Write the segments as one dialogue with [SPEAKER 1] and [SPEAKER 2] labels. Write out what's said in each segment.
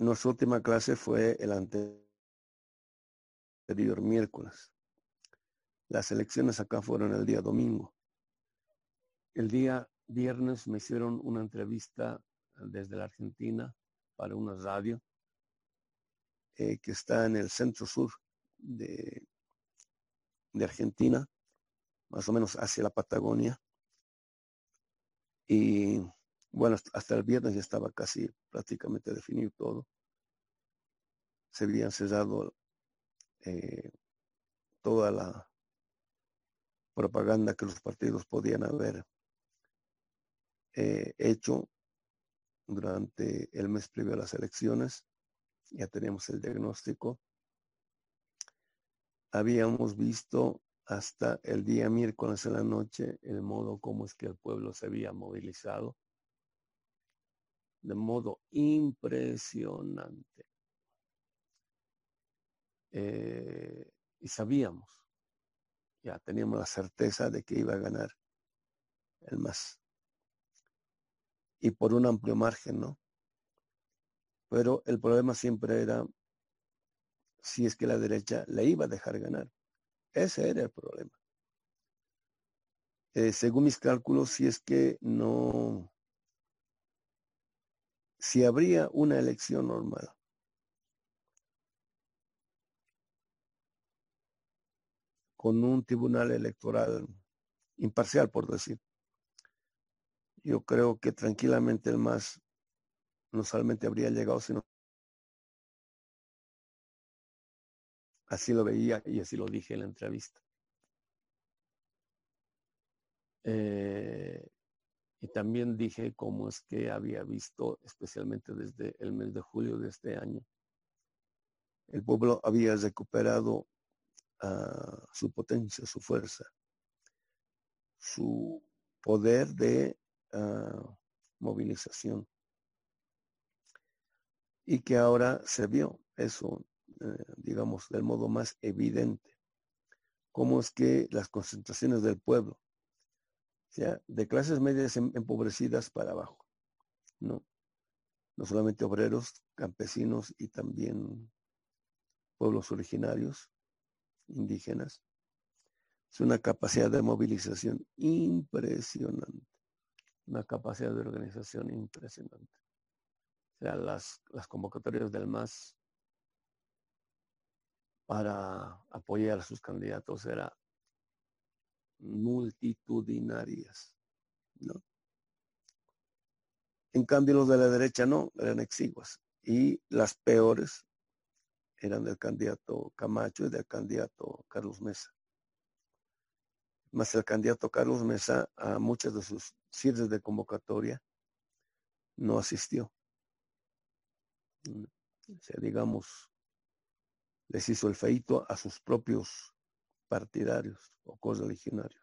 [SPEAKER 1] Nuestra última clase fue el anterior miércoles. Las elecciones acá fueron el día domingo. El día viernes me hicieron una entrevista desde la Argentina para una radio eh, que está en el centro sur de, de Argentina, más o menos hacia la Patagonia. Y bueno, hasta el viernes ya estaba casi prácticamente definido todo. Se habían cerrado eh, toda la propaganda que los partidos podían haber eh, hecho durante el mes previo a las elecciones. Ya teníamos el diagnóstico. Habíamos visto hasta el día miércoles en la noche el modo como es que el pueblo se había movilizado de modo impresionante. Eh, y sabíamos, ya teníamos la certeza de que iba a ganar el más. Y por un amplio margen, ¿no? Pero el problema siempre era si es que la derecha le iba a dejar ganar. Ese era el problema. Eh, según mis cálculos, si es que no si habría una elección normal. con un tribunal electoral imparcial, por decir. Yo creo que tranquilamente el más no solamente habría llegado, sino así lo veía y así lo dije en la entrevista. Eh, y también dije cómo es que había visto, especialmente desde el mes de julio de este año, el pueblo había recuperado uh, su potencia, su fuerza, su poder de uh, movilización. Y que ahora se vio eso, eh, digamos, del modo más evidente, cómo es que las concentraciones del pueblo, sea, de clases medias em, empobrecidas para abajo, ¿no? No solamente obreros, campesinos y también pueblos originarios, indígenas. Es una capacidad de movilización impresionante, una capacidad de organización impresionante. O sea, las, las convocatorias del MAS para apoyar a sus candidatos era multitudinarias, ¿no? En cambio, los de la derecha no, eran exiguas. Y las peores eran del candidato Camacho y del candidato Carlos Mesa. Más el candidato Carlos Mesa a muchas de sus cierres de convocatoria no asistió. O sea, digamos, les hizo el feito a sus propios partidarios o correligionarios.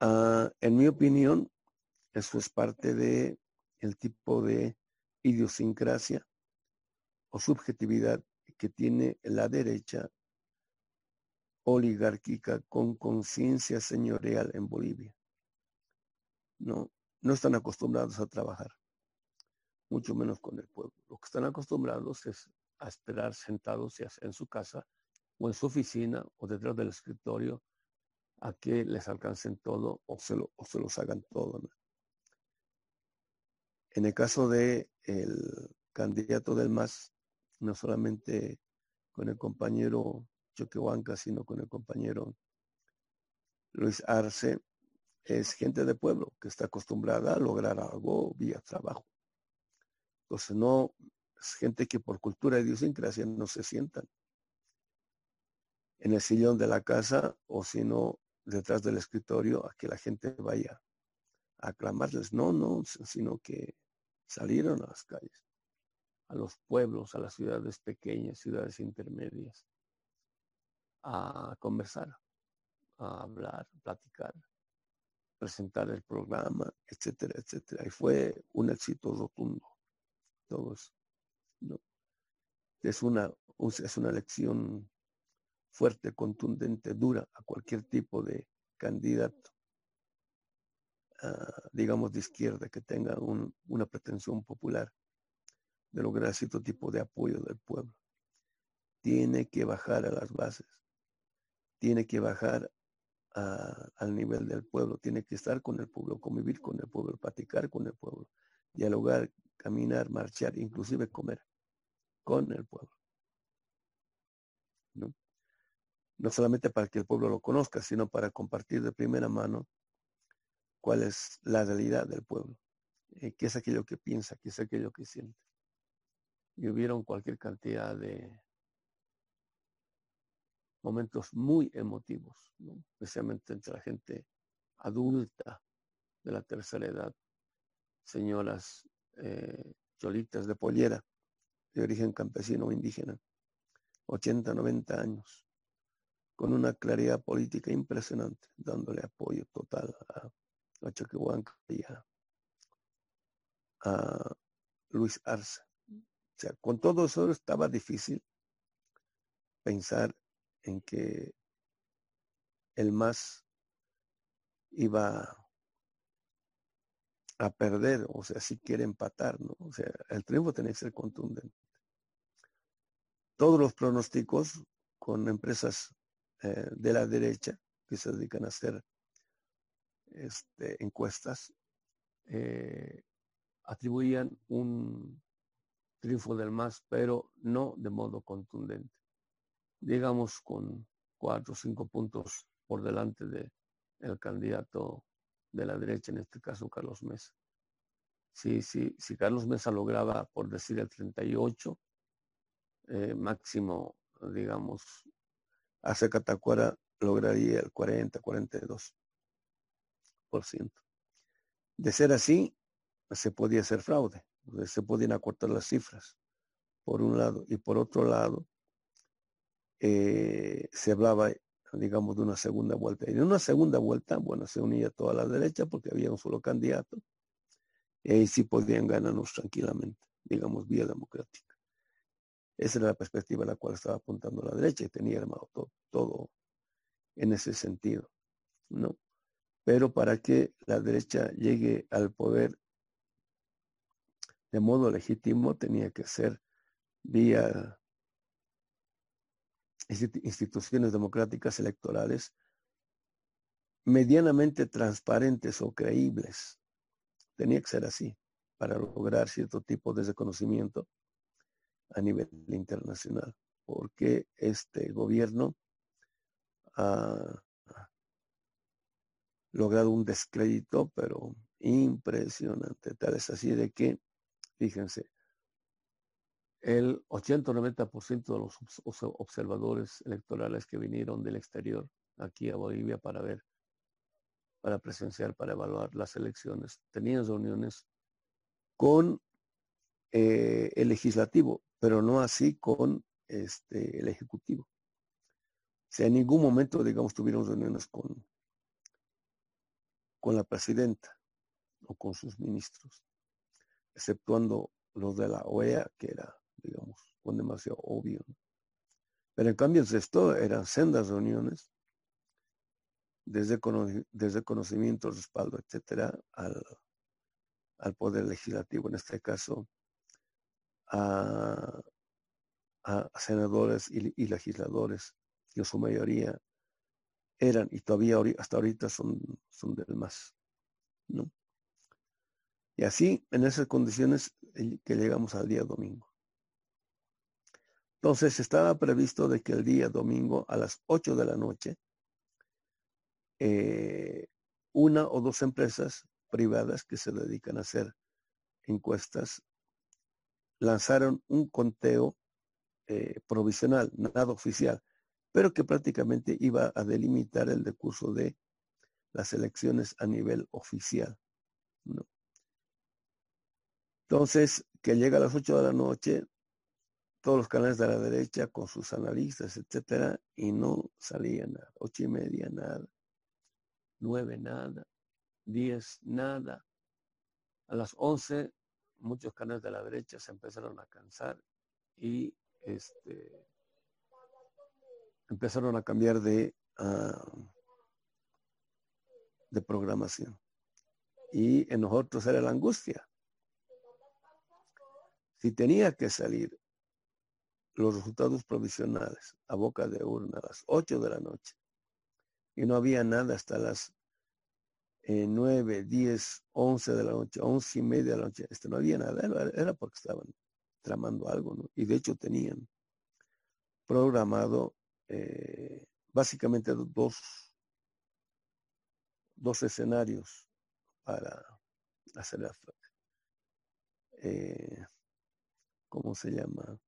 [SPEAKER 1] Uh, en mi opinión, eso es parte de el tipo de idiosincrasia o subjetividad que tiene la derecha oligárquica con conciencia señorial en Bolivia. No, no están acostumbrados a trabajar, mucho menos con el pueblo. Lo que están acostumbrados es a esperar sentados en su casa o en su oficina o detrás del escritorio a que les alcancen todo o se, lo, o se los hagan todo. En el caso de candidato del MAS, no solamente con el compañero Choquehuanca, sino con el compañero Luis Arce, es gente de pueblo que está acostumbrada a lograr algo vía trabajo. Entonces no es gente que por cultura de idiosincrasia no se sientan en el sillón de la casa o si no detrás del escritorio a que la gente vaya aclamarles, no, no, sino que salieron a las calles, a los pueblos, a las ciudades pequeñas, ciudades intermedias, a conversar, a hablar, platicar, presentar el programa, etcétera, etcétera. Y fue un éxito rotundo. Todo eso. Es una, es una elección fuerte, contundente, dura a cualquier tipo de candidato, ah, digamos, de izquierda, que tenga una pretensión popular de lograr cierto tipo de apoyo del pueblo. Tiene que bajar a las bases, tiene que bajar al nivel del pueblo, tiene que estar con el pueblo, convivir con el pueblo, platicar con el pueblo, dialogar, caminar, marchar, inclusive comer con el pueblo. ¿No? No solamente para que el pueblo lo conozca, sino para compartir de primera mano cuál es la realidad del pueblo, eh, qué es aquello que piensa, qué es aquello que siente. Y hubieron cualquier cantidad de momentos muy emotivos, especialmente entre la gente adulta de la tercera edad, señoras eh, cholitas de pollera, de origen campesino o indígena, 80, 90 años, con una claridad política impresionante, dándole apoyo total a, a Choquehuanca y a, Luis Arce. O sea, con todo eso estaba difícil pensar en que el más iba a perder, o sea, si quiere empatar, ¿no? O sea, el triunfo tenía que ser contundente. Todos los pronósticos con empresas eh, de la derecha que se dedican a hacer este, encuestas eh, atribuían un triunfo del MAS, pero no de modo contundente. Digamos con cuatro o cinco puntos por delante del el candidato de la derecha, en este caso Carlos Mesa. Si, si, si Carlos Mesa lograba, por decir, el 38, eh, máximo, digamos, hace Catacuara lograría el 40-42%. De ser así, se podía hacer fraude, se podían acortar las cifras, por un lado, y por otro lado, eh, se hablaba, digamos, de una segunda vuelta. Y en una segunda vuelta, bueno, se unía toda la derecha porque había un solo candidato, y sí podían ganarnos tranquilamente, digamos, vía democrática. Esa era la perspectiva a la cual estaba apuntando la derecha y tenía armado todo, todo en ese sentido, ¿no? Pero para que la derecha llegue al poder de modo legítimo tenía que ser vía instituciones democráticas electorales medianamente transparentes o creíbles. Tenía que ser así para lograr cierto tipo de reconocimiento a nivel internacional, porque este gobierno ha logrado un descrédito, pero impresionante. Tal es así de que, fíjense, el 80-90% de los observadores electorales que vinieron del exterior aquí a Bolivia para ver, para presenciar, para evaluar las elecciones, tenían reuniones con eh, el legislativo, pero no así con este, el Ejecutivo. O sea, en ningún momento, digamos, tuvieron reuniones con, con la presidenta o con sus ministros, exceptuando los de la OEA, que era, digamos, con demasiado obvio. Pero en cambio, esto eran sendas reuniones desde, desde conocimiento, respaldo, etcétera, al, al poder legislativo, en este caso a, senadores y, legisladores, que en su mayoría eran y todavía hasta ahorita son, son del más. ¿no? Y así, en esas condiciones que llegamos al día domingo. Entonces estaba previsto de que el día domingo a las 8 de la noche, eh, una o dos empresas privadas que se dedican a hacer encuestas lanzaron un conteo eh, provisional, nada oficial, pero que prácticamente iba a delimitar el decurso de las elecciones a nivel oficial. Entonces, que llega a las 8 de la noche, todos los canales de la derecha con sus analistas, etcétera, y no salía nada. Ocho y media, nada. Nueve, nada. Diez, nada. A las once, muchos canales de la derecha se empezaron a cansar y este, empezaron a cambiar de, uh, de programación. Y en nosotros era la angustia. Si tenía que salir los resultados provisionales a boca de urna a las 8 de la noche y no había nada hasta las eh, 9, 10, 11 de la noche, 11 y media de la noche. Este, no había nada, era porque estaban tramando algo, ¿no? Y de hecho tenían programado eh, básicamente dos, dos escenarios para hacer la, eh, ¿cómo se llama?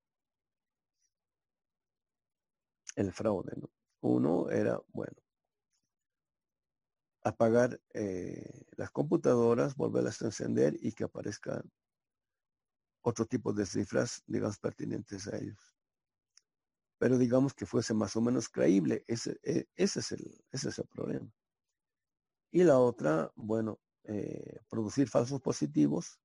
[SPEAKER 1] El fraude, ¿no? Uno era, bueno, apagar eh, las computadoras, volverlas a encender y que aparezcan otro tipo de cifras, digamos, pertinentes a ellos. Pero digamos que fuese más o menos creíble. Ese, e, ese, es, el, problema. Y la otra, bueno, eh, producir falsos positivos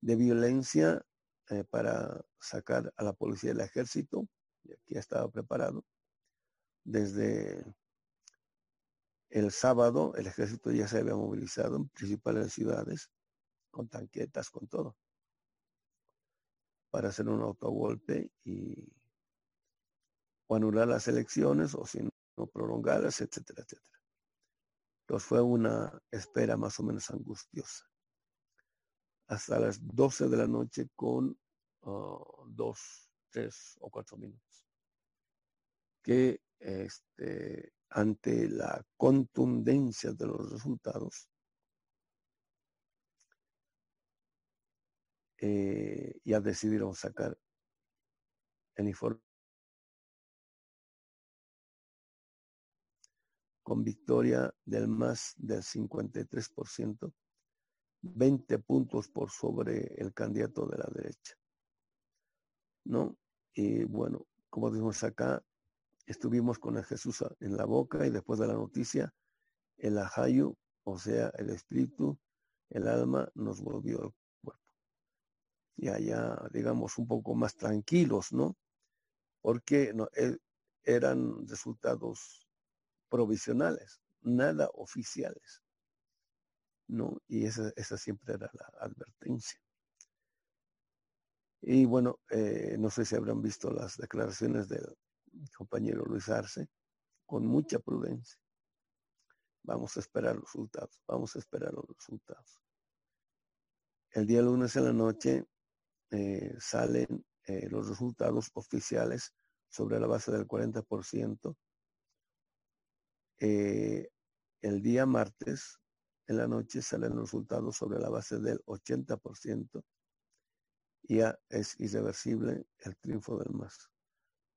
[SPEAKER 1] de violencia eh, para sacar a la policía del ejército, que ya estaba preparado. Desde el sábado el ejército ya se había movilizado en principales ciudades, con tanquetas, con todo para hacer un autogolpe y o anular las elecciones o si no prolongarlas, etcétera, etcétera. Entonces fue una espera más o menos angustiosa. Hasta las 12 de la noche con uh, dos, tres o cuatro minutos. Que este, ante la contundencia de los resultados, eh, ya decidieron sacar el informe con victoria del más del 53%, 20 puntos por sobre el candidato de la derecha. ¿No? Y bueno, como dijimos acá, estuvimos con el Jesús en la boca y después de la noticia, el ajayu, o sea, el espíritu, el alma, nos volvió y allá, digamos, un poco más tranquilos, ¿no? Porque no, e, eran resultados provisionales, nada oficiales, ¿no? Y esa, esa siempre era la advertencia. Y bueno, eh, no sé si habrán visto las declaraciones del compañero Luis Arce, con mucha prudencia. Vamos a esperar los resultados, vamos a esperar los resultados. El día lunes en la noche eh, salen eh, los resultados oficiales sobre la base del 40%. Eh, el día martes en la noche salen los resultados sobre la base del 80%. Y ya es irreversible el triunfo del MAS,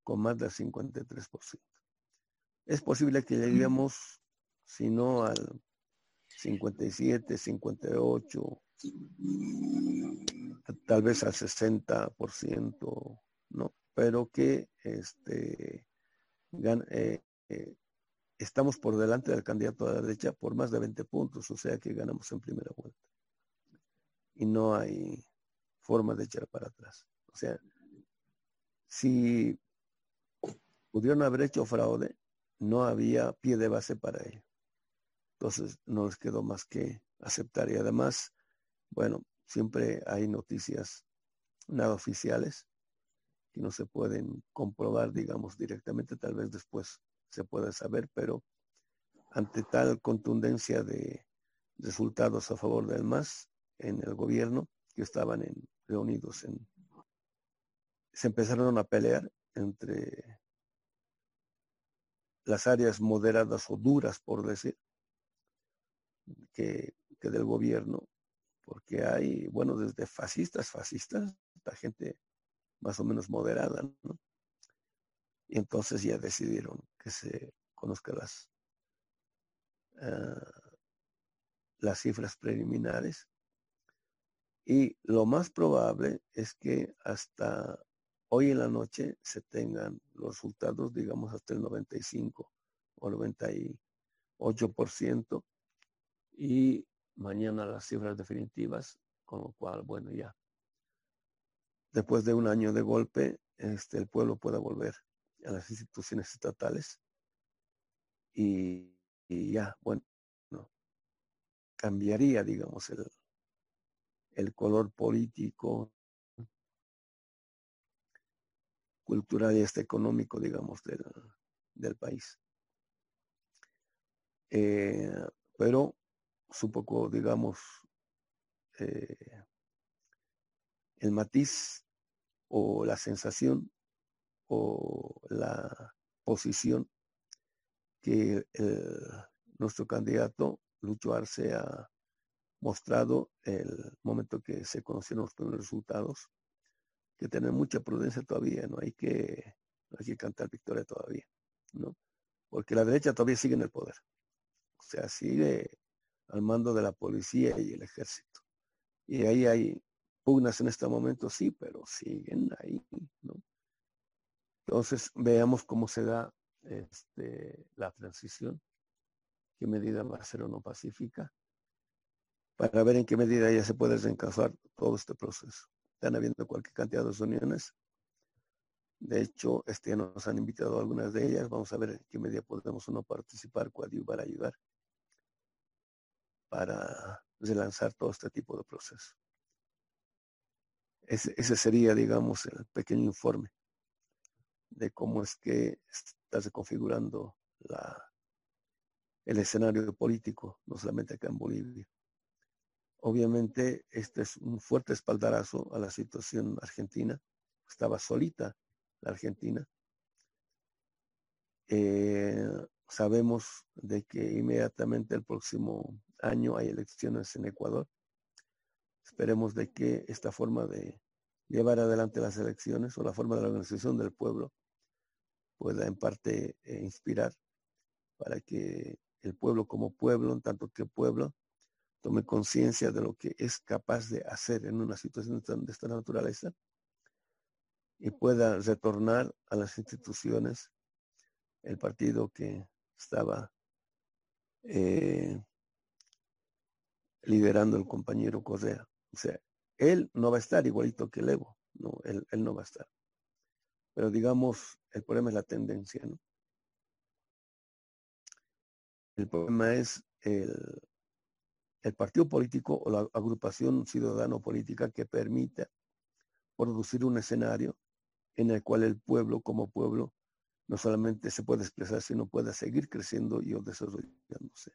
[SPEAKER 1] con más del 53%. Es posible que lleguemos, si no al 57, 58, tal vez al 60%, ¿no? Pero que este, eh, eh, estamos por delante del candidato de la derecha por más de 20 puntos, o sea que ganamos en primera vuelta. Y no hay forma de echar para atrás. O sea, si pudieron haber hecho fraude, no había pie de base para ello. Entonces no les quedó más que aceptar. Y además, bueno, siempre hay noticias nada oficiales que no se pueden comprobar, digamos, directamente, tal vez después se pueda saber, pero ante tal contundencia de resultados a favor del MAS en el gobierno, que estaban reunidos en... Se empezaron a pelear entre las áreas moderadas o duras, por decir, que, del gobierno porque hay, bueno, desde fascistas, fascistas, la gente más o menos moderada, ¿no? Y entonces ya decidieron que se conozcan las, uh, las cifras preliminares y lo más probable es que hasta hoy en la noche se tengan los resultados, digamos, hasta el 95 o 98% y mañana las cifras definitivas, con lo cual, bueno, ya. Después de un año de golpe, este, el pueblo pueda volver a las instituciones estatales y, y ya, bueno, no, cambiaría, digamos, el, el color político, cultural y hasta económico, digamos, del, del país. Eh, pero su poco, digamos, eh, el matiz o la sensación o la posición que nuestro candidato Lucho Arce ha mostrado el momento que se conocieron los primeros resultados, que tener mucha prudencia todavía, no hay que, hay que cantar victoria todavía, ¿no? Porque la derecha todavía sigue en el poder. O sea, sigue al mando de la policía y el ejército. Y ahí hay pugnas en este momento, sí, pero siguen ahí, ¿no? Entonces, veamos cómo se da este, la transición, qué medida va a ser o no pacífica para ver en qué medida ya se puede reencauzar todo este proceso. Están habiendo cualquier cantidad de uniones. De hecho, este nos han invitado a algunas de ellas. Vamos a ver qué medida podemos o no participar, coadyuvar, ayudar para relanzar todo este tipo de proceso. Ese, ese sería, digamos, el pequeño informe de cómo es que está reconfigurando la, el escenario político, no solamente acá en Bolivia. Obviamente, este es un fuerte espaldarazo a la situación argentina. Estaba solita la Argentina. Eh, sabemos de que inmediatamente el próximo año hay elecciones en Ecuador. Esperemos de que esta forma de llevar adelante las elecciones o la forma de la organización del pueblo pueda en parte eh, inspirar para que el pueblo como pueblo, en tanto que pueblo, tome conciencia de lo que es capaz de hacer en una situación de esta naturaleza y pueda retornar a las instituciones el partido que estaba eh, liderando el compañero Correa. O sea, él no va a estar igualito que el Evo, no, él, él no va a estar. Pero digamos, el problema es la tendencia, ¿no? El problema es el, el partido político o la agrupación ciudadano política que permita producir un escenario en el cual el pueblo como pueblo no solamente se puede expresar, sino pueda seguir creciendo y desarrollándose.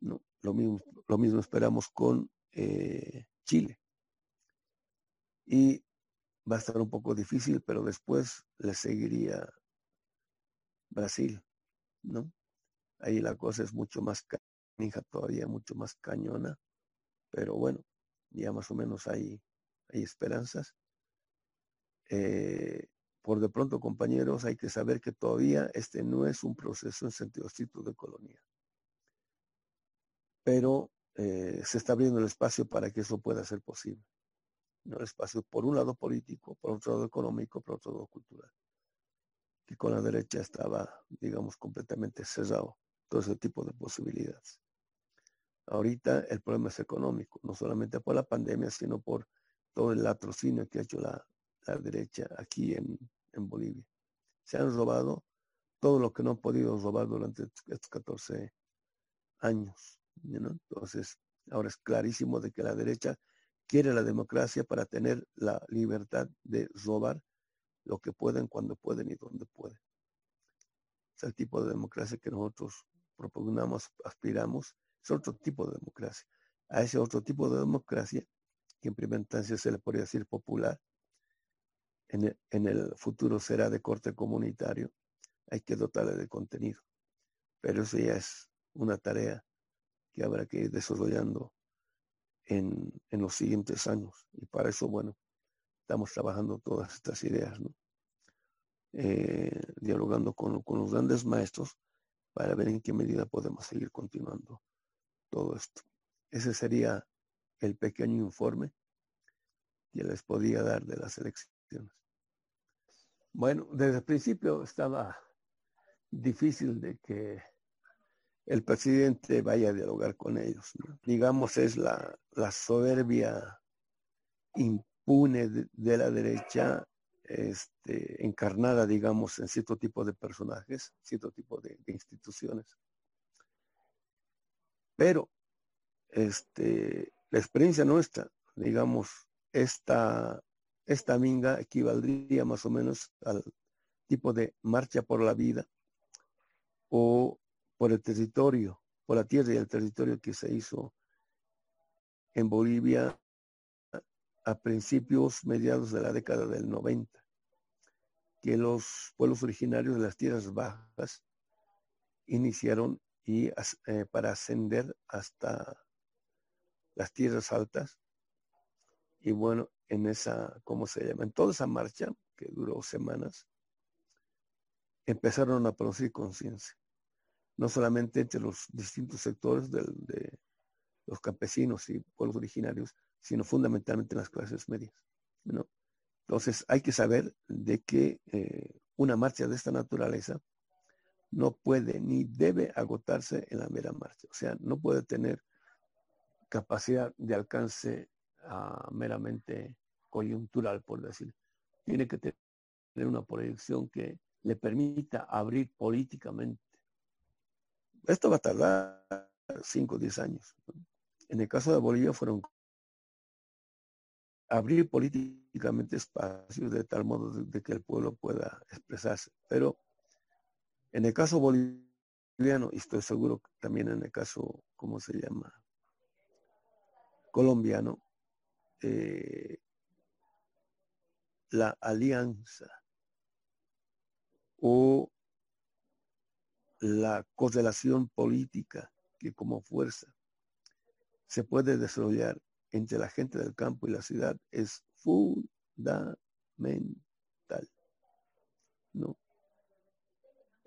[SPEAKER 1] ¿No? Lo, mismo, lo mismo esperamos con eh, Chile. Y va a estar un poco difícil, pero después le seguiría Brasil, ¿no? Ahí la cosa es mucho más hija todavía mucho más cañona, pero bueno, ya más o menos hay, hay esperanzas. Eh, por de pronto, compañeros, hay que saber que todavía este no es un proceso en sentido estricto de colonia. Pero eh, se está abriendo el espacio para que eso pueda ser posible. ¿no? El espacio, por un lado político, por otro lado económico, por otro lado cultural. Que con la derecha estaba, digamos, completamente cerrado todo ese tipo de posibilidades. Ahorita el problema es económico, no solamente por la pandemia, sino por todo el latrocinio que ha hecho la, derecha aquí en, Bolivia. Se han robado todo lo que no han podido robar durante estos 14 años. Entonces, ahora es clarísimo de que la derecha quiere la democracia para tener la libertad de robar lo que pueden, cuando pueden y donde pueden. Es el tipo de democracia que nosotros propugnamos, aspiramos es otro tipo de democracia. A ese otro tipo de democracia, que en primera instancia se le podría decir popular, en el, futuro será de corte comunitario, hay que dotarle de contenido. Pero eso ya es una tarea que habrá que ir desarrollando en, los siguientes años. Y para eso, bueno, estamos trabajando todas estas ideas, eh, dialogando con, con, los grandes maestros para ver en qué medida podemos seguir continuando todo esto. Ese sería el pequeño informe que les podía dar de las elecciones. Bueno, desde el principio estaba difícil de que el presidente vaya a dialogar con ellos. Digamos, es la, la soberbia impune de, la derecha este, encarnada, digamos, en cierto tipo de personajes, cierto tipo de, instituciones. Pero este, la experiencia nuestra, digamos, esta, esta minga equivaldría más o menos al tipo de marcha por la vida o por el territorio, por la tierra y el territorio que se hizo en Bolivia a principios, mediados de la década del 90, que los pueblos originarios de las tierras bajas iniciaron y eh, para ascender hasta las tierras altas. Y bueno, en esa, ¿cómo se llama? En toda esa marcha, que duró semanas, empezaron a producir conciencia, no solamente entre los distintos sectores de los campesinos y pueblos originarios, sino fundamentalmente en las clases medias. ¿no? Entonces hay que saber de que eh, una marcha de esta naturaleza no puede ni debe agotarse en la mera marcha. O sea, no puede tener capacidad de alcance ah, meramente coyuntural, por decir. Tiene que tener una proyección que le permita abrir políticamente. Esto va a tardar 5 o 10 años. En el caso de Bolivia fueron abrir políticamente espacios de tal modo de, que el pueblo pueda expresarse. Pero en el caso boliviano, y estoy seguro también en el caso, ¿cómo se llama? Colombiano, eh, la alianza o la correlación política que como fuerza se puede desarrollar entre la gente del campo y la ciudad es fundamental. ¿no?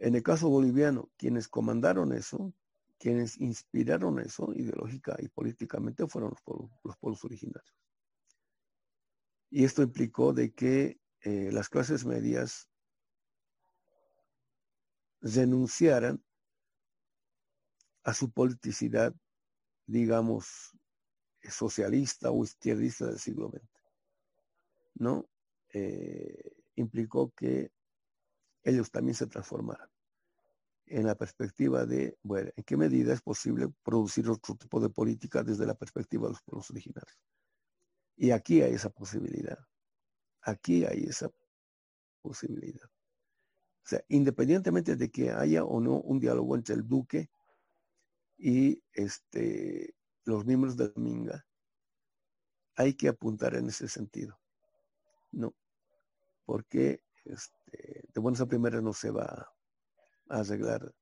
[SPEAKER 1] En el caso boliviano, quienes comandaron eso, quienes inspiraron eso ideológica y políticamente fueron los pueblos, los pueblos originarios. Y esto implicó de que eh, las clases medias renunciaran a su politicidad, digamos, socialista o izquierdista del siglo XX. ¿No? Eh, implicó que ellos también se transformaran en la perspectiva de, bueno, ¿en qué medida es posible producir otro tipo de política desde la perspectiva de los pueblos originarios? Y aquí hay esa posibilidad. Aquí hay esa posibilidad. O sea, independientemente de que haya o no un diálogo entre el duque y este, los miembros de la Minga, hay que apuntar en ese sentido. No, porque este, de buenas a primeras no se va arreglar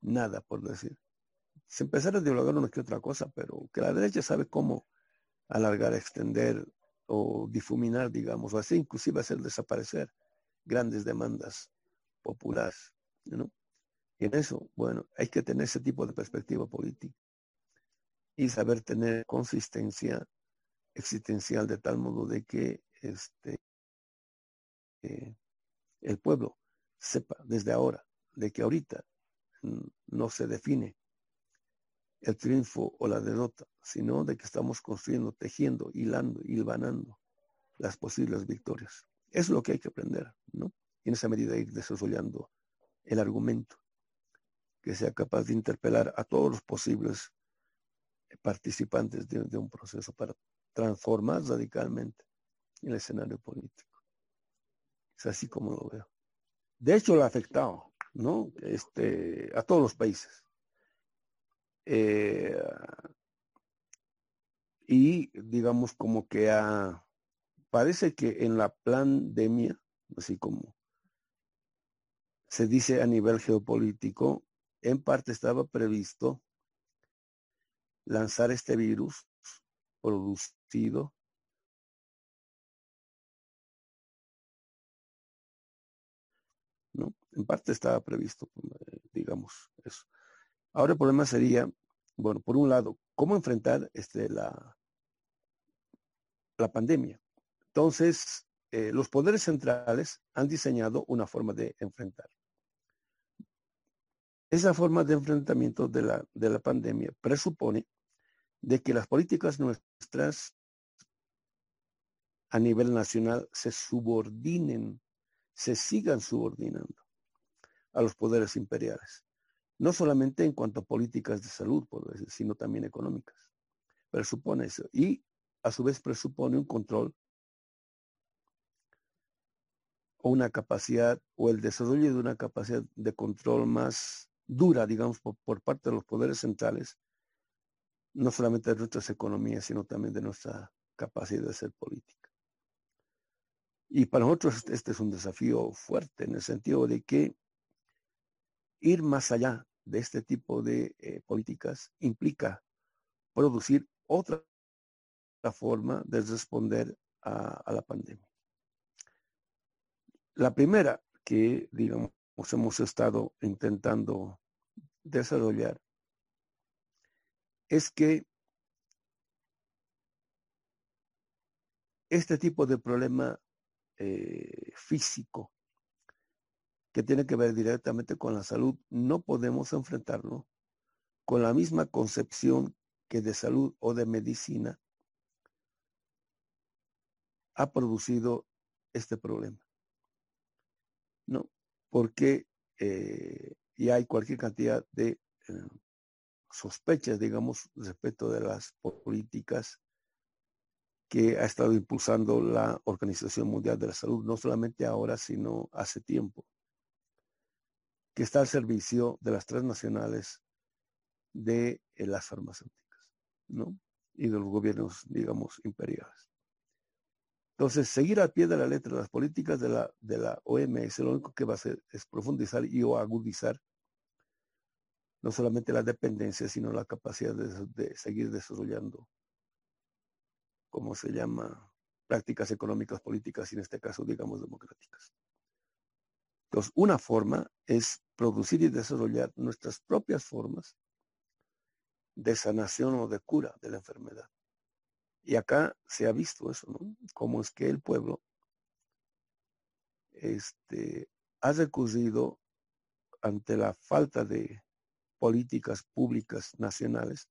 [SPEAKER 1] nada, por decir. Se empezará a dialogar una que otra cosa, pero que la derecha sabe cómo alargar, extender o difuminar, digamos, o así inclusive hacer desaparecer grandes demandas populares. ¿no? Y en eso, bueno, hay que tener ese tipo de perspectiva política y saber tener consistencia existencial de tal modo de que este, eh, el pueblo sepa desde ahora de que ahorita no se define el triunfo o la derrota, sino de que estamos construyendo, tejiendo, hilando, hilvanando las posibles victorias. Es lo que hay que aprender, ¿no? Y en esa medida ir desarrollando el argumento que sea capaz de interpelar a todos los posibles participantes de, un proceso para transformar radicalmente el escenario político. Es así como lo veo. De hecho, lo ha afectado, ¿no? Este, a todos los países. Eh, y digamos como que ha, parece que en la pandemia, así como se dice a nivel geopolítico, en parte estaba previsto lanzar este virus producido En parte estaba previsto, eh, digamos, eso. Ahora el problema sería bueno, por un lado, cómo enfrentar este, la, la pandemia. Entonces, eh, los poderes centrales han diseñado una forma de enfrentar. Esa forma de enfrentamiento de la, de la pandemia presupone de que las políticas nuestras a nivel nacional se subordinen, se sigan subordinando a los poderes imperiales. No solamente en cuanto a políticas de salud, sino también económicas. Presupone eso. Y a su vez presupone un control o una capacidad o el desarrollo de una capacidad de control más dura, digamos, por, por parte de los poderes centrales, no solamente de nuestras economías, sino también de nuestra capacidad de ser política. Y para nosotros este es un desafío fuerte en el sentido de que ir más allá de este tipo de eh, políticas implica producir otra forma de responder a, la pandemia. La primera que, digamos, hemos estado intentando desarrollar es que este tipo de problema eh, físico que tiene que ver directamente con la salud, no podemos enfrentarlo con la misma concepción que de salud o de medicina ha producido este problema. ¿No? Porque eh, y hay cualquier cantidad de eh, sospechas, digamos, respecto de las políticas que ha estado impulsando la Organización Mundial de la Salud, no solamente ahora, sino hace tiempo, que está al servicio de las transnacionales de eh, las farmacéuticas, ¿no? Y de los gobiernos, digamos, imperiales. Entonces, seguir al pie de la letra las políticas de la, de la OMS, lo único que va a hacer es profundizar y agudizar no solamente la dependencia, sino la capacidad de, de seguir desarrollando ¿cómo se llama? Prácticas económicas, políticas y en este caso, digamos, democráticas. Entonces, una forma es producir y desarrollar nuestras propias formas de sanación o de cura de la enfermedad. Y acá se ha visto eso, ¿no? Cómo es que el pueblo este, ha recurrido ante la falta de políticas públicas nacionales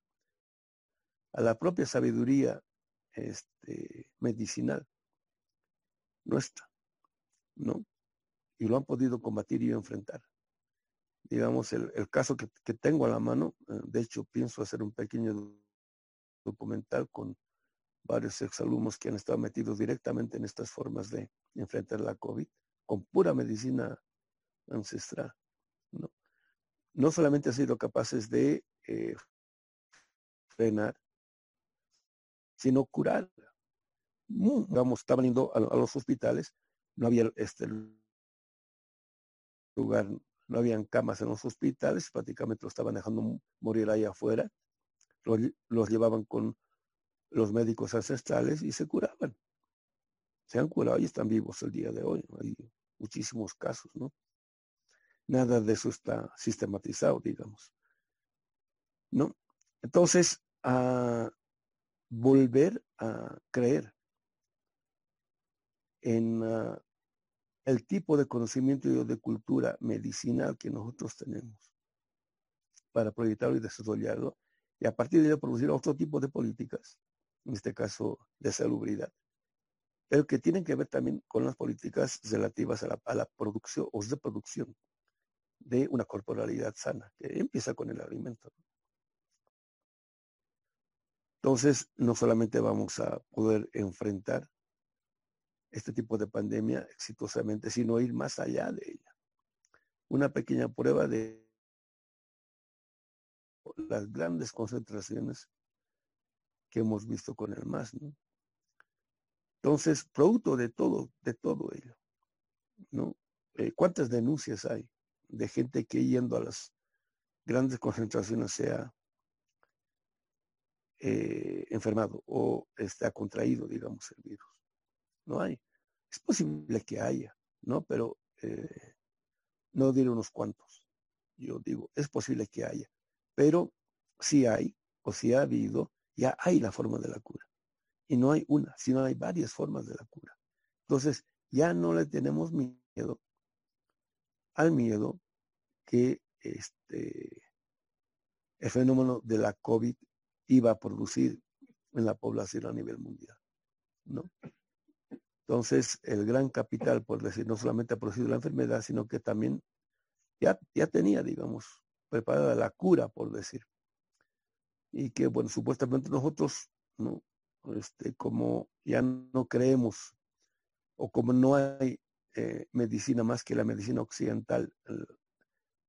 [SPEAKER 1] a la propia sabiduría este, medicinal nuestra, ¿no? Y lo han podido combatir y enfrentar. Digamos, el, el caso que, tengo a la mano, eh, de hecho pienso hacer un pequeño documental con varios exalumnos que han estado metidos directamente en estas formas de enfrentar la COVID, con pura medicina ancestral, ¿no? No solamente han sido capaces de eh, frenar sino curar. Vamos, estaban yendo a, los hospitales, no había este lugar, no habían camas en los hospitales, prácticamente los estaban dejando morir ahí afuera, los, los llevaban con los médicos ancestrales y se curaban. Se han curado y están vivos el día de hoy. Hay muchísimos casos, ¿no? Nada de eso está sistematizado, digamos. ¿No? Entonces, uh, volver a creer en uh, el tipo de conocimiento y de cultura medicinal que nosotros tenemos para proyectarlo y desarrollarlo y a partir de ello producir otro tipo de políticas, en este caso de salubridad, pero que tienen que ver también con las políticas relativas a la, producción o reproducción de una corporalidad sana, que empieza con el alimento. Entonces, no solamente vamos a poder enfrentar este tipo de pandemia exitosamente, sino ir más allá de ella. Una pequeña prueba de las grandes concentraciones que hemos visto con el MAS. Entonces, producto de todo, de todo ello, ¿no? Eh, ¿Cuántas denuncias hay de gente que yendo a las grandes concentraciones sea eh, enfermado o ha contraído, digamos, el virus. No hay. Es posible que haya, ¿no? Pero eh, no diré unos cuantos. Yo digo, es posible que haya. Pero si hay o si ha habido, ya hay la forma de la cura. Y no hay una, sino hay varias formas de la cura. Entonces, ya no le tenemos miedo al miedo que este, el fenómeno de la COVID iba a producir en la población a nivel mundial. ¿no? Entonces, el gran capital, por decir, no solamente ha producido la enfermedad, sino que también ya, ya tenía, digamos, preparada la cura, por decir. Y que, bueno, supuestamente nosotros, ¿no? Este, como ya no creemos o como no hay eh, medicina más que la medicina occidental,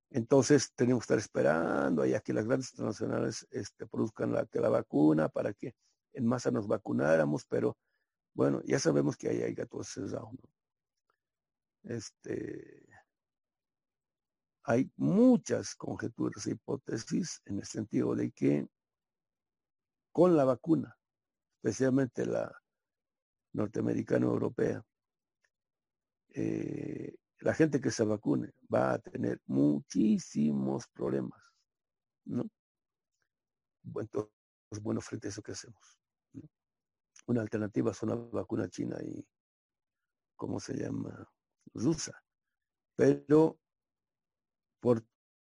[SPEAKER 1] entonces tenemos que estar esperando allá que las grandes internacionales este, produzcan la, que la vacuna para que en masa nos vacunáramos, pero bueno, ya sabemos que ahí hay gatos cerrados. Este, hay muchas conjeturas e hipótesis en el sentido de que con la vacuna, especialmente la norteamericana europea, eh, la gente que se vacune va a tener muchísimos problemas, ¿no? Bueno, frente a eso, ¿qué hacemos? Una alternativa es una vacuna china y, ¿cómo se llama? Rusa. Pero por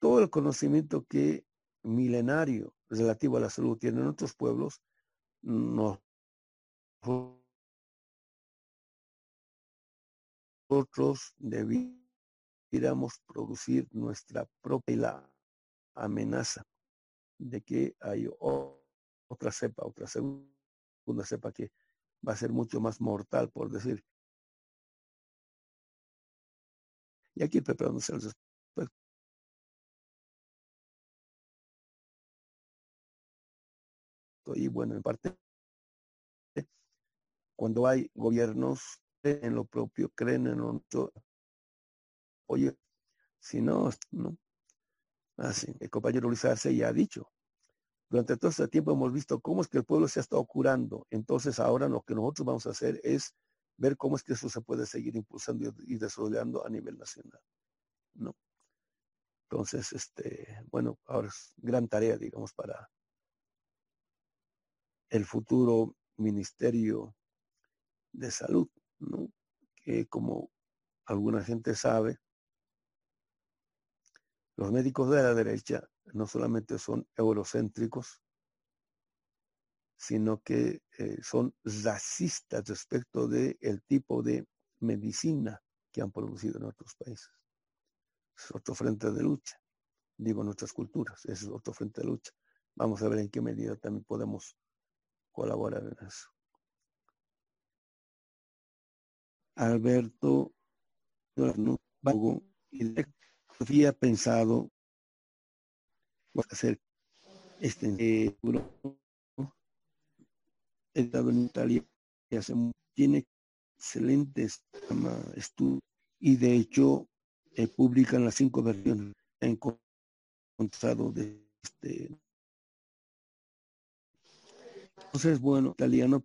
[SPEAKER 1] todo el conocimiento que milenario relativo a la salud tienen otros pueblos, nosotros debiéramos producir nuestra propia amenaza de que hay otra cepa, otra segunda cepa que va a ser mucho más mortal, por decir. Y aquí preparándose al respecto. Y bueno, en parte, cuando hay gobiernos en lo propio, creen en lo oye, si no, no. Así, el compañero Luis Arce ya ha dicho, durante todo este tiempo hemos visto cómo es que el pueblo se ha estado curando. Entonces ahora lo que nosotros vamos a hacer es ver cómo es que eso se puede seguir impulsando y desarrollando a nivel nacional. ¿no? Entonces, este, bueno, ahora es gran tarea, digamos, para el futuro Ministerio de Salud, ¿no? Que como alguna gente sabe, los médicos de la derecha no solamente son eurocéntricos, sino que eh, son racistas respecto del el tipo de medicina que han producido en otros países. Es otro frente de lucha, digo, nuestras culturas, ese es otro frente de lucha. Vamos a ver en qué medida también podemos colaborar en eso. Alberto había pensado hacer este eh, he estado en Italia tiene excelentes estudios y de hecho eh, publican las cinco versiones encontrado de este entonces bueno italiano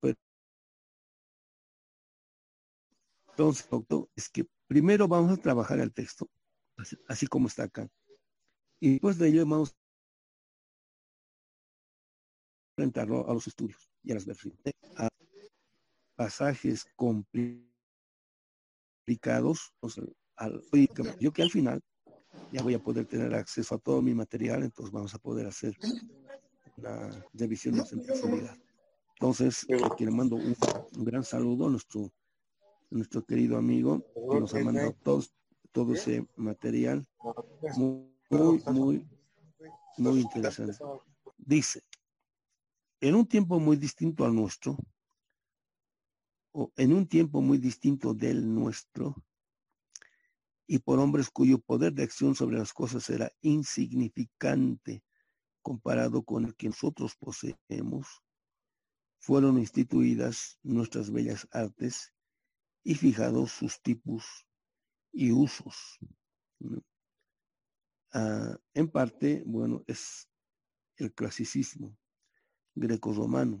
[SPEAKER 1] pero entonces es que primero vamos a trabajar el texto así como está acá y después de ello vamos a enfrentarlo a los estudios y a las versiones, a pasajes complicados. yo que al final ya voy a poder tener acceso a todo mi material, entonces vamos a poder hacer la revisión más en profundidad. Entonces, aquí le mando un, gran saludo a nuestro, nuestro querido amigo que nos ha mandado todos, todo ese material. Muy, muy, muy interesante. Dice, en un tiempo muy distinto al nuestro, o en un tiempo muy distinto del nuestro, y por hombres cuyo poder de acción sobre las cosas era insignificante comparado con el que nosotros poseemos, fueron instituidas nuestras bellas artes y fijados sus tipos y usos. Ah, en parte, bueno, es el clasicismo greco-romano,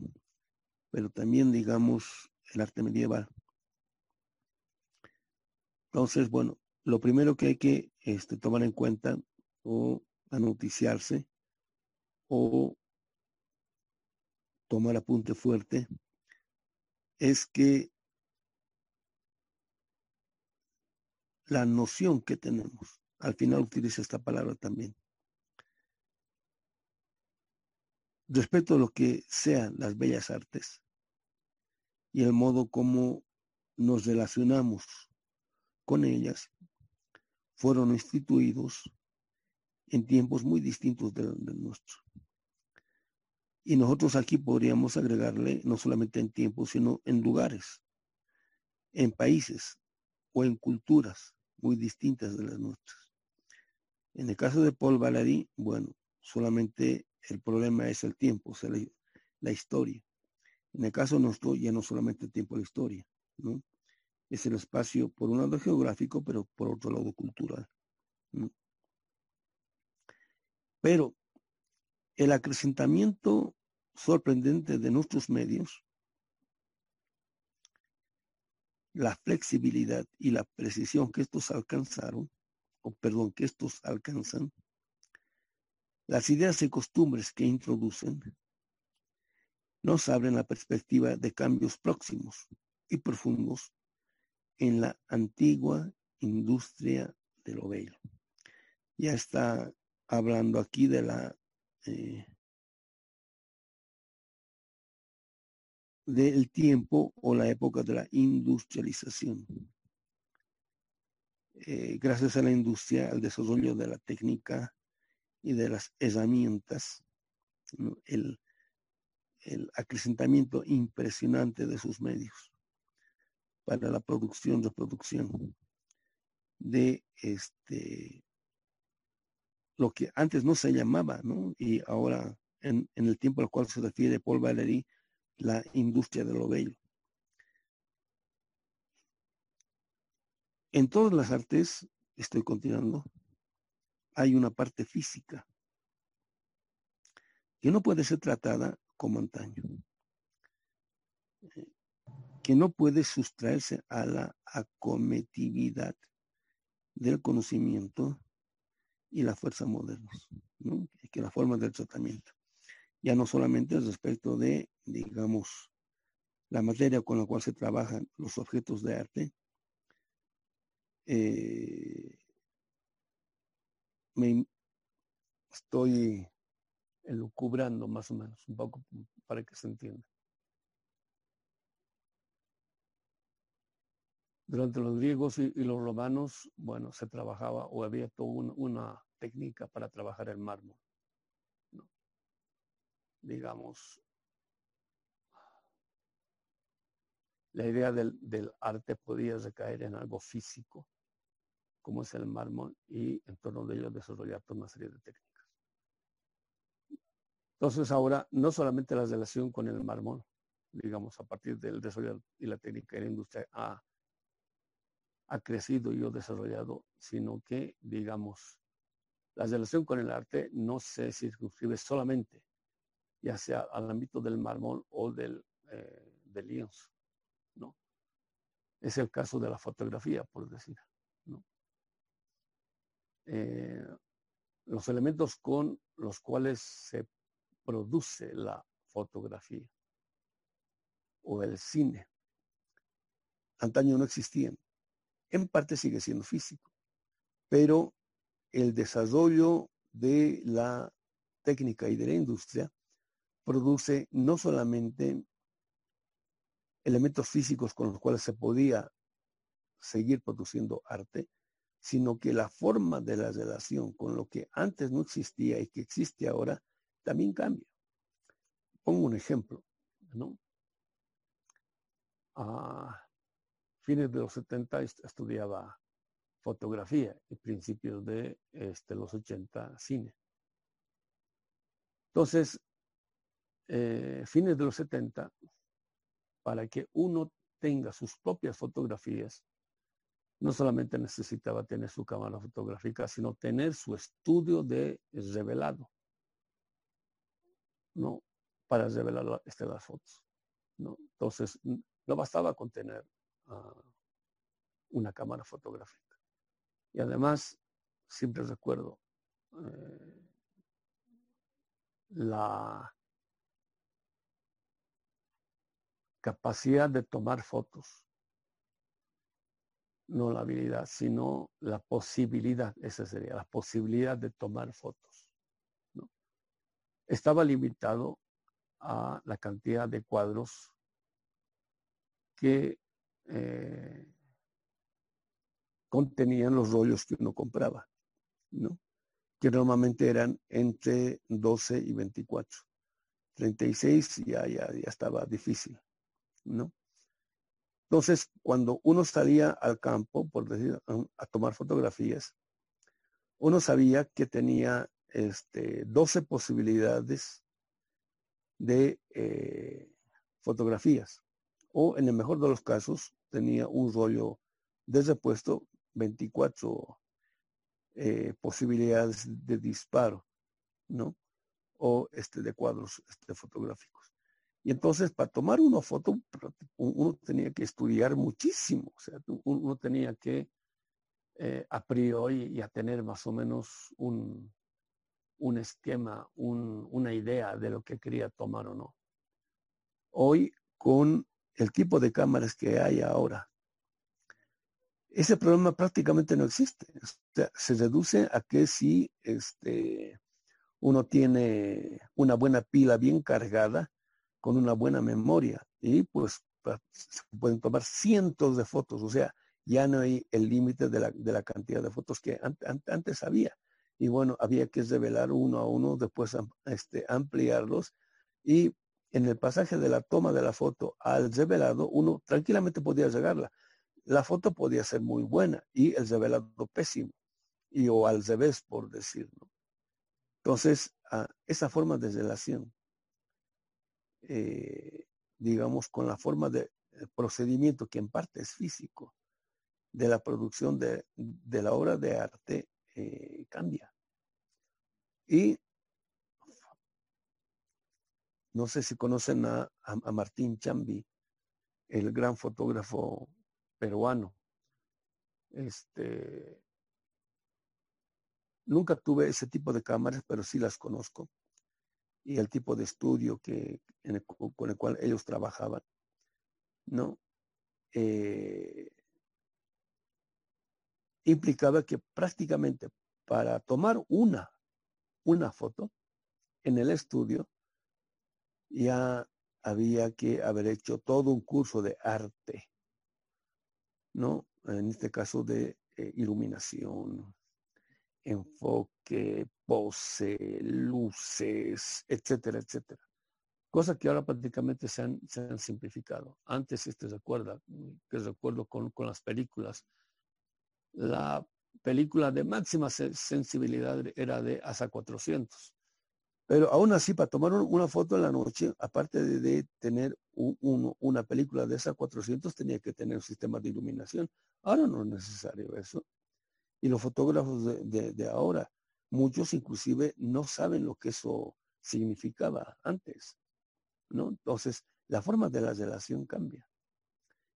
[SPEAKER 1] pero también, digamos, el arte medieval. Entonces, bueno, lo primero que hay que este, tomar en cuenta o anoticiarse o tomar apunte fuerte es que la noción que tenemos, al final utiliza esta palabra también, respecto a lo que sean las bellas artes y el modo como nos relacionamos con ellas, fueron instituidos en tiempos muy distintos del, nuestro. Y nosotros aquí podríamos agregarle no solamente en tiempos, sino en lugares, en países o en culturas muy distintas de las nuestras. En el caso de Paul Valéry, bueno, solamente el problema es el tiempo, o sea, la, historia. En el caso nuestro, ya no solamente el tiempo, la historia. Es el espacio, por un lado geográfico, pero por otro lado cultural. Pero el acrecentamiento sorprendente de nuestros medios, la flexibilidad y la precisión que estos alcanzaron, o perdón, que estos alcanzan, las ideas y costumbres que introducen, nos abren la perspectiva de cambios próximos y profundos en la antigua industria de lo. Ya está hablando aquí de la eh, del tiempo o la época de la industrialización. Eh, gracias a la industria, al desarrollo de la técnica y de las herramientas, el, acrecentamiento impresionante de sus medios para la producción, reproducción de este lo que antes no se llamaba. Y ahora, en, el tiempo al cual se refiere Paul Valéry, la industria de lo bello. En todas las artes, estoy continuando, hay una parte física que no puede ser tratada como antaño, que no puede sustraerse a la acometividad del conocimiento y la fuerza modernos, ¿no? que la forma del tratamiento. Ya no solamente respecto de, digamos, la materia con la cual se trabajan los objetos de arte, eh, me estoy elucubrando más o menos, un poco para que se entienda. Durante los griegos y, los romanos, bueno, se trabajaba o había toda una técnica para trabajar el mármol. Digamos, la idea del, arte podía recaer en algo físico, como es el mármol, y en torno de ello desarrollar toda una serie de técnicas. Entonces ahora, no solamente la relación con el mármol, digamos, a partir del desarrollo y la técnica de la industria ha crecido y ha desarrollado, sino que, digamos, la relación con el arte no se circunscribe solamente, ya sea al ámbito del mármol o del, eh, ¿no? Es el caso de la fotografía, por decir. Eh, los elementos con los cuales se produce la fotografía o el cine, antaño no existían en parte sigue siendo físico, pero el desarrollo de la técnica y de la industria produce no solamente elementos físicos con los cuales se podía seguir produciendo arte, sino que la forma de la relación con lo que antes no existía y que existe ahora también cambia. Pongo un ejemplo, ¿no? Ah, fines de los 70 estudiaba fotografía y principios de este, los 80 cine. Entonces, eh, fines de los 70, para que uno tenga sus propias fotografías, no solamente necesitaba tener su cámara fotográfica, sino tener su estudio de revelado, ¿no? Para revelar este, las fotos, ¿no? Entonces, no bastaba con tener una cámara fotográfica. Y además, siempre recuerdo eh, la capacidad de tomar fotos. No la habilidad, sino la posibilidad, esa sería, la posibilidad de tomar fotos. Estaba limitado a la cantidad de cuadros que eh, contenían los rollos que uno compraba, ¿no? que normalmente eran entre 12 y 24. 36 ya, ya, ya estaba difícil, ¿no? Entonces, cuando uno salía al campo, por decir, a, tomar fotografías, uno sabía que tenía este, 12 posibilidades de eh, fotografías. O en el mejor de los casos, tenía un rollo desde puesto 24 eh, posibilidades de disparo, ¿no? O este, de cuadros este, fotográficos. Y entonces, para tomar una foto, uno tenía que estudiar muchísimo, o sea, uno tenía que eh, a priori y a tener más o menos un, un esquema, una idea de lo que quería tomar o no. Hoy, con el tipo de cámaras que hay ahora, ese problema prácticamente no existe. se reduce a que si este, uno tiene una buena pila bien cargada, con una buena memoria, y pues se pueden tomar cientos de fotos, o sea, ya no hay el límite de la, cantidad de fotos que antes había. Y bueno, había que revelar uno a uno, después este, ampliarlos, y en el pasaje de la toma de la foto al revelado, uno tranquilamente podía llegarla la foto podía ser muy buena y el revelado pésimo, y o al revés, por decirlo. Entonces, esa forma de relación, eh, digamos, con la forma de procedimiento que en parte es físico de la producción de, la obra de arte, eh, cambia. Y no sé si conocen a, a Martín Chambi, el gran fotógrafo peruano. Este, nunca tuve ese tipo de cámaras, pero sí las conozco. Y el tipo de estudio que, con el cual ellos trabajaban, ¿no? Eh, implicaba que prácticamente para tomar una, una foto en el estudio, ya había que haber hecho todo un curso de arte ¿no? En este caso de eh, iluminación, enfoque, pose, luces, etcétera, etcétera. Cosas que ahora prácticamente se han, se han simplificado. Antes, este recuerda, que recuerdo con, con las películas, la película de máxima sensibilidad era de ASA 400. Pero aún así, para tomar una foto en la noche, aparte de, tener una película de esa 400, tenía que tener un sistema de iluminación. Ahora no es necesario eso. Y los fotógrafos de, ahora, muchos inclusive no saben lo que eso significaba antes. ¿no? Entonces, la forma de la relación cambia.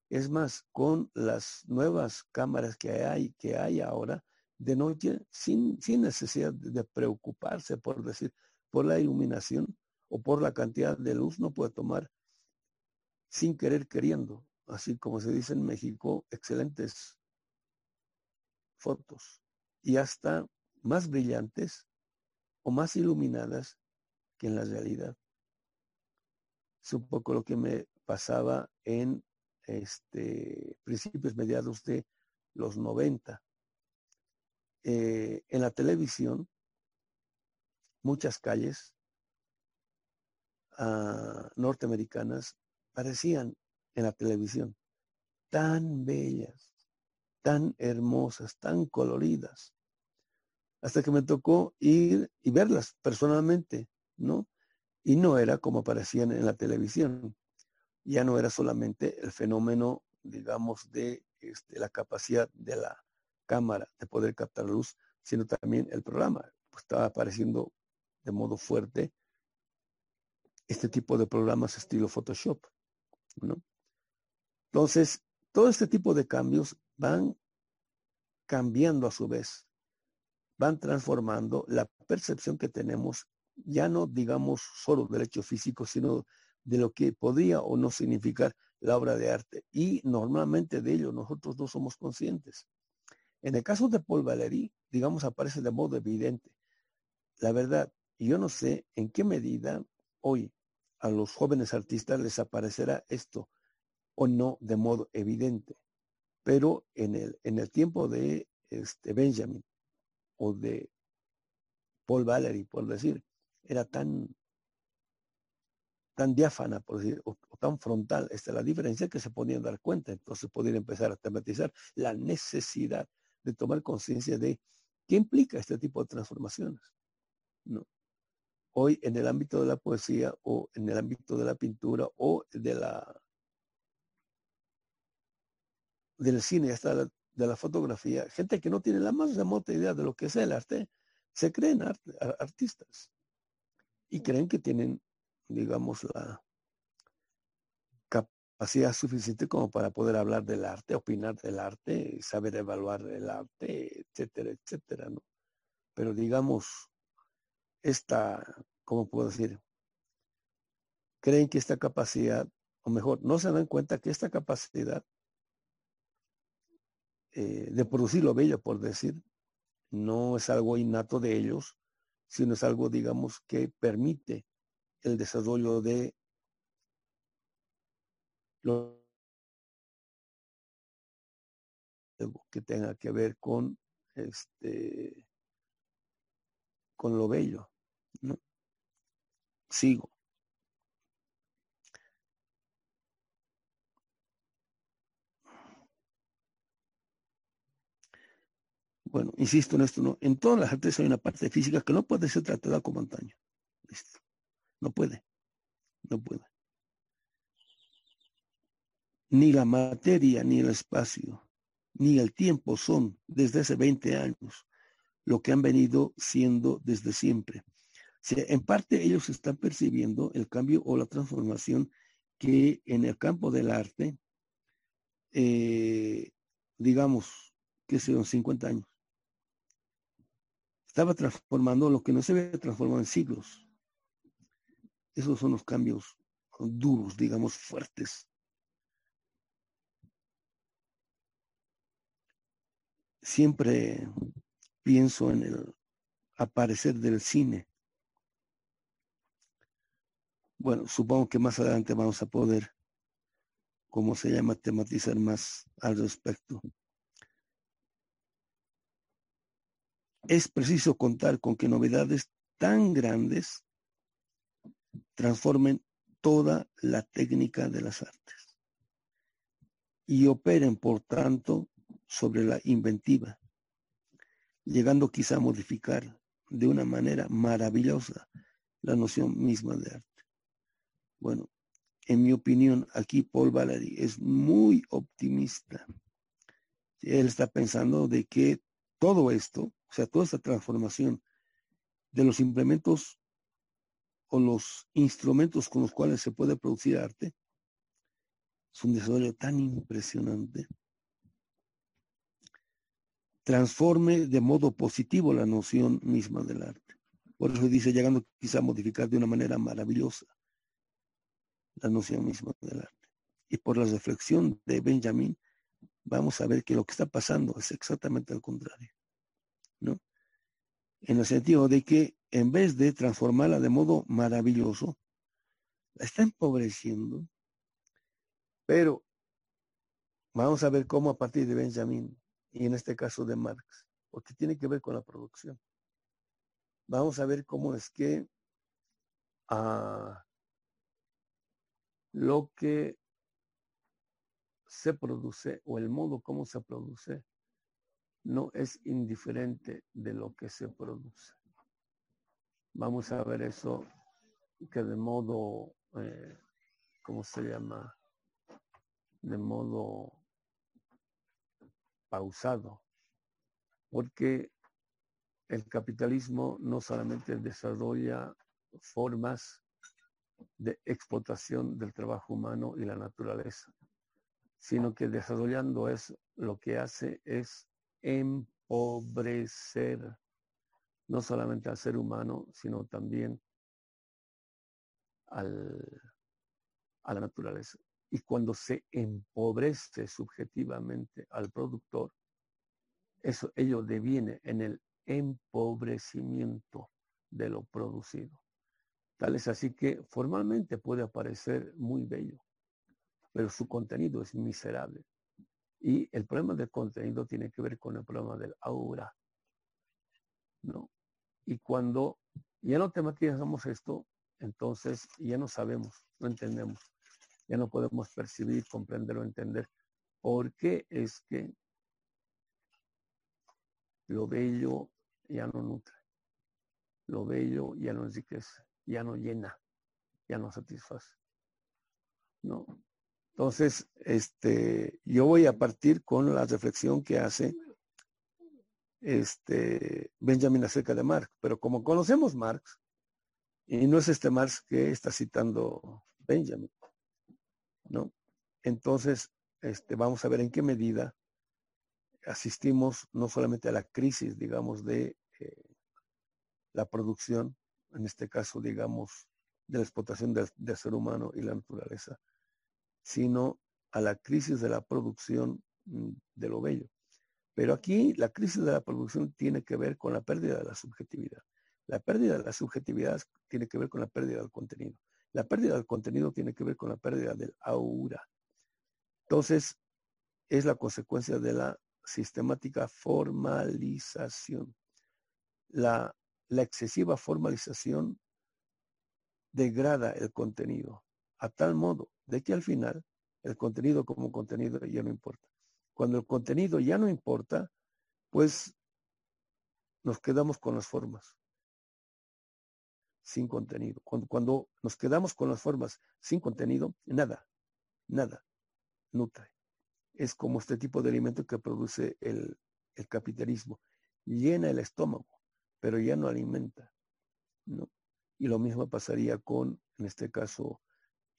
[SPEAKER 1] Es más, con las nuevas cámaras que hay, que hay ahora, de noche, sin, sin necesidad de preocuparse por decir, por la iluminación o por la cantidad de luz no puede tomar sin querer queriendo, así como se dice en México, excelentes fotos y hasta más brillantes o más iluminadas que en la realidad. Es un poco lo que me pasaba en este, principios mediados de los 90. Eh, en la televisión muchas calles ah, norteamericanas parecían en la televisión tan bellas, tan hermosas, tan coloridas, hasta que me tocó ir y verlas personalmente, ¿no? Y no era como aparecían en la televisión. Ya no era solamente el fenómeno, digamos, de este, la capacidad de la cámara de poder captar luz, sino también el programa. Pues estaba apareciendo de modo fuerte este tipo de programas estilo Photoshop. ¿no? Entonces, todo este tipo de cambios van cambiando a su vez, van transformando la percepción que tenemos ya no digamos solo del hecho físico, sino de lo que podría o no significar la obra de arte. Y normalmente de ello nosotros no somos conscientes. En el caso de Paul Valéry, digamos, aparece de modo evidente. La verdad, yo no sé en qué medida hoy a los jóvenes artistas les aparecerá esto o no de modo evidente. Pero en el, en el tiempo de este Benjamin o de Paul Valery, por decir, era tan, tan diáfana, por decir, o, tan frontal. Esta es la diferencia que se podían dar cuenta. Entonces podían empezar a tematizar la necesidad de tomar conciencia de qué implica este tipo de transformaciones. ¿no? Hoy en el ámbito de la poesía o en el ámbito de la pintura o de la del cine, hasta de la fotografía, gente que no tiene la más remota idea de lo que es el arte, se creen artistas y creen que tienen, digamos, la capacidad suficiente como para poder hablar del arte, opinar del arte, saber evaluar el arte, etcétera, etcétera, ¿no? Pero digamos, esta, ¿cómo puedo decir? Creen que esta capacidad, o mejor, no se dan cuenta que esta capacidad eh, de producir lo bello, por decir, no es algo innato de ellos, sino es algo, digamos, que permite el desarrollo de lo que tenga que ver con este con lo bello. ¿no? Sigo. Bueno, insisto en esto, ¿no? En todas las artes hay una parte física que no puede ser tratada como antaño. No puede. No puede. Ni la materia, ni el espacio, ni el tiempo son desde hace 20 años lo que han venido siendo desde siempre. en parte ellos están percibiendo el cambio o la transformación que en el campo del arte, eh, digamos que son 50 años, estaba transformando lo que no se había transformado en siglos. Esos son los cambios duros, digamos, fuertes. Siempre pienso en el aparecer del cine. Bueno, supongo que más adelante vamos a poder, ¿cómo se llama?, tematizar más al respecto. Es preciso contar con que novedades tan grandes transformen toda la técnica de las artes y operen, por tanto, sobre la inventiva, llegando quizá a modificar de una manera maravillosa la noción misma de arte. Bueno, en mi opinión, aquí Paul Valery es muy optimista. Él está pensando de que todo esto o sea, toda esta transformación de los implementos o los instrumentos con los cuales se puede producir arte es un desarrollo tan impresionante. Transforme de modo positivo la noción misma del arte. Por eso dice, llegando quizá a modificar de una manera maravillosa la noción misma del arte. Y por la reflexión de Benjamin, vamos a ver que lo que está pasando es exactamente al contrario. En el sentido de que en vez de transformarla de modo maravilloso, la está empobreciendo. Pero vamos a ver cómo a partir de Benjamin y en este caso de Marx, porque tiene que ver con la producción. Vamos a ver cómo es que ah, lo que se produce o el modo como se produce no es indiferente de lo que se produce. Vamos a ver eso que de modo, eh, ¿cómo se llama? De modo pausado, porque el capitalismo no solamente desarrolla formas de explotación del trabajo humano y la naturaleza, sino que desarrollando eso lo que hace es empobrecer no solamente al ser humano, sino también al, a la naturaleza. Y cuando se empobrece subjetivamente al productor, eso ello deviene en el empobrecimiento de lo producido. Tal es así que formalmente puede aparecer muy bello, pero su contenido es miserable. Y el problema del contenido tiene que ver con el problema del aura. ¿no? Y cuando ya no tematizamos esto, entonces ya no sabemos, no entendemos, ya no podemos percibir, comprender o entender por qué es que lo bello ya no nutre, lo bello ya no enriquece, ya no llena, ya no satisface. ¿No? Entonces, este, yo voy a partir con la reflexión que hace este, Benjamin acerca de Marx, pero como conocemos Marx, y no es este Marx que está citando Benjamin, ¿no? Entonces, este, vamos a ver en qué medida asistimos no solamente a la crisis, digamos, de eh, la producción, en este caso, digamos, de la explotación del, del ser humano y la naturaleza, sino a la crisis de la producción mm, de lo bello. Pero aquí la crisis de la producción tiene que ver con la pérdida de la subjetividad. La pérdida de la subjetividad tiene que ver con la pérdida del contenido. La pérdida del contenido tiene que ver con la pérdida del aura. Entonces, es la consecuencia de la sistemática formalización. La, la excesiva formalización degrada el contenido a tal modo de que al final el contenido como contenido ya no importa. Cuando el contenido ya no importa, pues nos quedamos con las formas sin contenido. Cuando, cuando nos quedamos con las formas sin contenido, nada, nada nutre. Es como este tipo de alimento que produce el, el capitalismo. Llena el estómago, pero ya no alimenta. ¿no? Y lo mismo pasaría con, en este caso,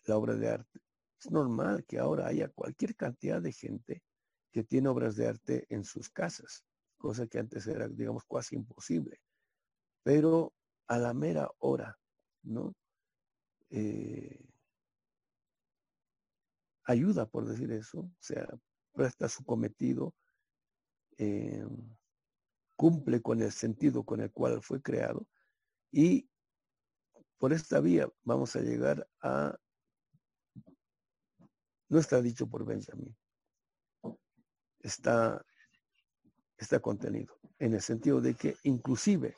[SPEAKER 1] la obra de arte. Es normal que ahora haya cualquier cantidad de gente que tiene obras de arte en sus casas, cosa que antes era, digamos, casi imposible. Pero a la mera hora, ¿no? Eh, ayuda, por decir eso, o sea, presta su cometido, eh, cumple con el sentido con el cual fue creado y por esta vía vamos a llegar a no está dicho por Benjamin. Está, está contenido. En el sentido de que inclusive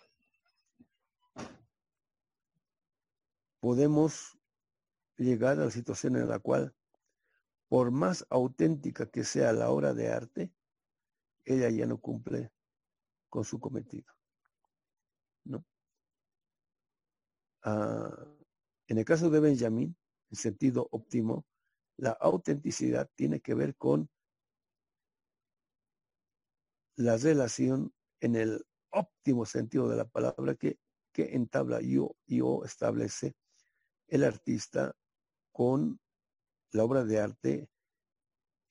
[SPEAKER 1] podemos llegar a la situación en la cual, por más auténtica que sea la obra de arte, ella ya no cumple con su cometido. ¿no? Ah, en el caso de Benjamin, en sentido óptimo, la autenticidad tiene que ver con la relación en el óptimo sentido de la palabra que, que entabla yo, yo establece el artista con la obra de arte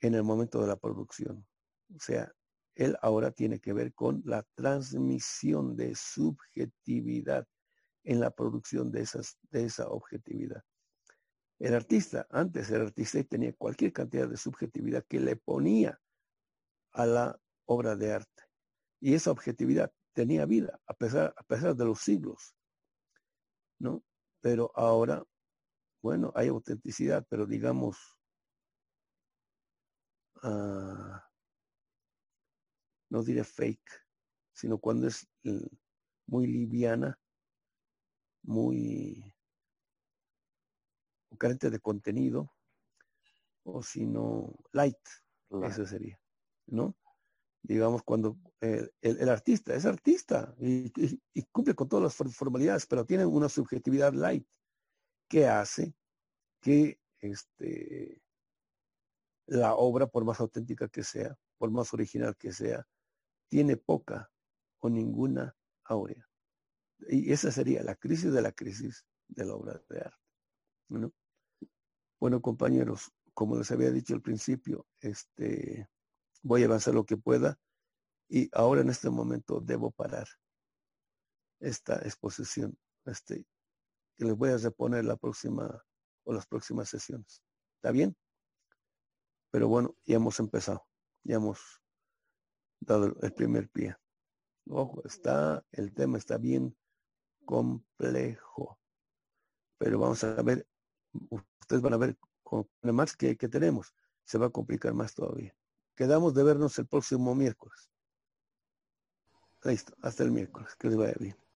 [SPEAKER 1] en el momento de la producción. O sea, él ahora tiene que ver con la transmisión de subjetividad en la producción de, de esa objetividad. El artista, antes el artista tenía cualquier cantidad de subjetividad que le ponía a la obra de arte. Y esa objetividad tenía vida a pesar, a pesar de los siglos. ¿No? Pero ahora, bueno, hay autenticidad, pero digamos, uh, no diré fake, sino cuando es muy liviana, muy o carente de contenido, o si no, light, eso sería, ¿no? Digamos, cuando el, el, artista es artista y, y, y, cumple con todas las formalidades, pero tiene una subjetividad light que hace que este, la obra, por más auténtica que sea, por más original que sea, tiene poca o ninguna aurea. Y esa sería la crisis de la crisis de la obra de arte. ¿no? Bueno, compañeros, como les había dicho al principio, este, voy a avanzar lo que pueda y ahora en este momento debo parar esta exposición. Este, que les voy a reponer la próxima o las próximas sesiones. ¿Está bien? Pero bueno, ya hemos empezado, ya hemos dado el primer pie. Ojo, está, el tema está bien complejo. Pero vamos a ver, ustedes van a ver con más que, que tenemos, se va a complicar más todavía. Quedamos de vernos el próximo miércoles. Listo, hasta el miércoles, que les vaya bien.